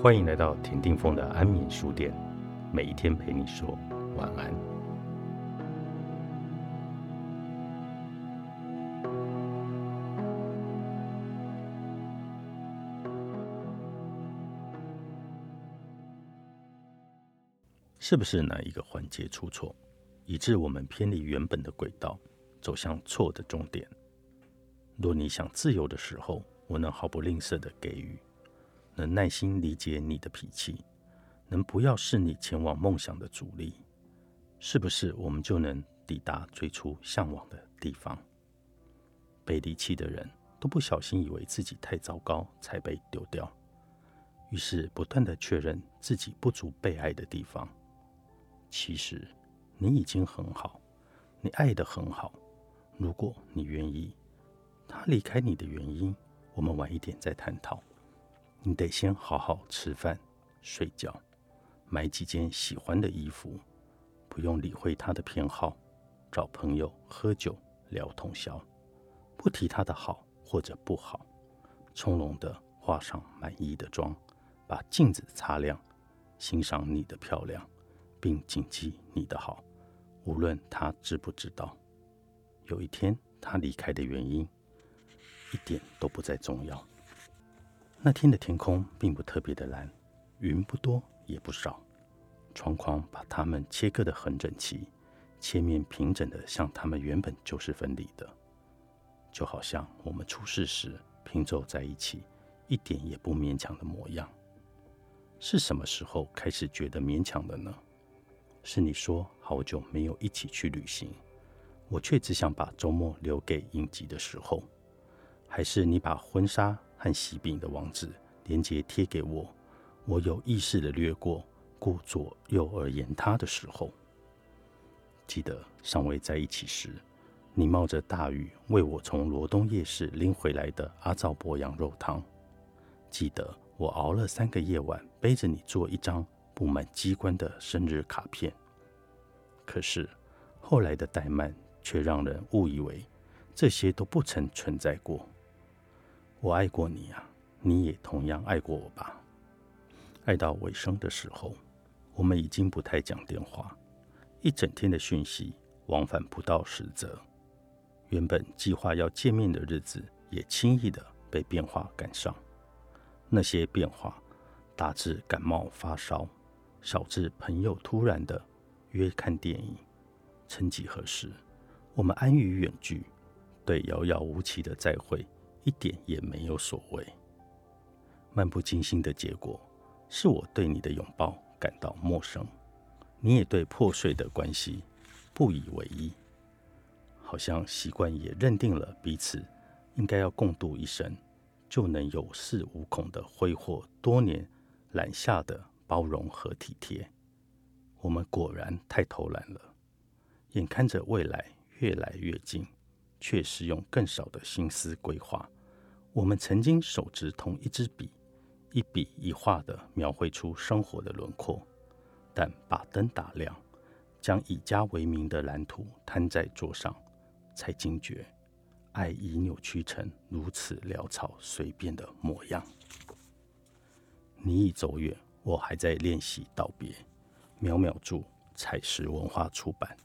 欢迎来到田定峰的安眠书店，每一天陪你说晚安。是不是哪一个环节出错，以致我们偏离原本的轨道，走向错的终点？若你想自由的时候，我能毫不吝啬的给予。能耐心理解你的脾气，能不要是你前往梦想的阻力，是不是我们就能抵达最初向往的地方？被离弃的人都不小心以为自己太糟糕才被丢掉，于是不断的确认自己不足被爱的地方。其实你已经很好，你爱的很好。如果你愿意，他离开你的原因，我们晚一点再探讨。你得先好好吃饭、睡觉，买几件喜欢的衣服，不用理会他的偏好，找朋友喝酒聊通宵，不提他的好或者不好，从容的化上满意的妆，把镜子擦亮，欣赏你的漂亮，并谨记你的好，无论他知不知道。有一天他离开的原因，一点都不再重要。那天的天空并不特别的蓝，云不多也不少，窗框把它们切割的很整齐，切面平整的像它们原本就是分离的，就好像我们出世时拼凑在一起，一点也不勉强的模样。是什么时候开始觉得勉强的呢？是你说好久没有一起去旅行，我却只想把周末留给应急的时候，还是你把婚纱？和喜饼的网址连接贴给我，我有意识的掠过，顾左右而言他的时候。记得尚未在一起时，你冒着大雨为我从罗东夜市拎回来的阿灶博羊肉汤。记得我熬了三个夜晚，背着你做一张布满机关的生日卡片。可是后来的怠慢，却让人误以为这些都不曾存在过。我爱过你啊，你也同样爱过我吧？爱到尾声的时候，我们已经不太讲电话，一整天的讯息往返不到十则。原本计划要见面的日子，也轻易的被变化赶上。那些变化，大至感冒发烧，小至朋友突然的约看电影。曾几何时，我们安于远距，对遥遥无期的再会。一点也没有所谓。漫不经心的结果，是我对你的拥抱感到陌生，你也对破碎的关系不以为意，好像习惯也认定了彼此应该要共度一生，就能有恃无恐的挥霍多年揽下的包容和体贴。我们果然太偷懒了，眼看着未来越来越近。却是用更少的心思规划。我们曾经手执同一支笔，一笔一画的描绘出生活的轮廓，但把灯打亮，将以家为名的蓝图摊在桌上，才惊觉，爱已扭曲成如此潦草随便的模样。你已走远，我还在练习道别。秒秒祝彩石文化出版。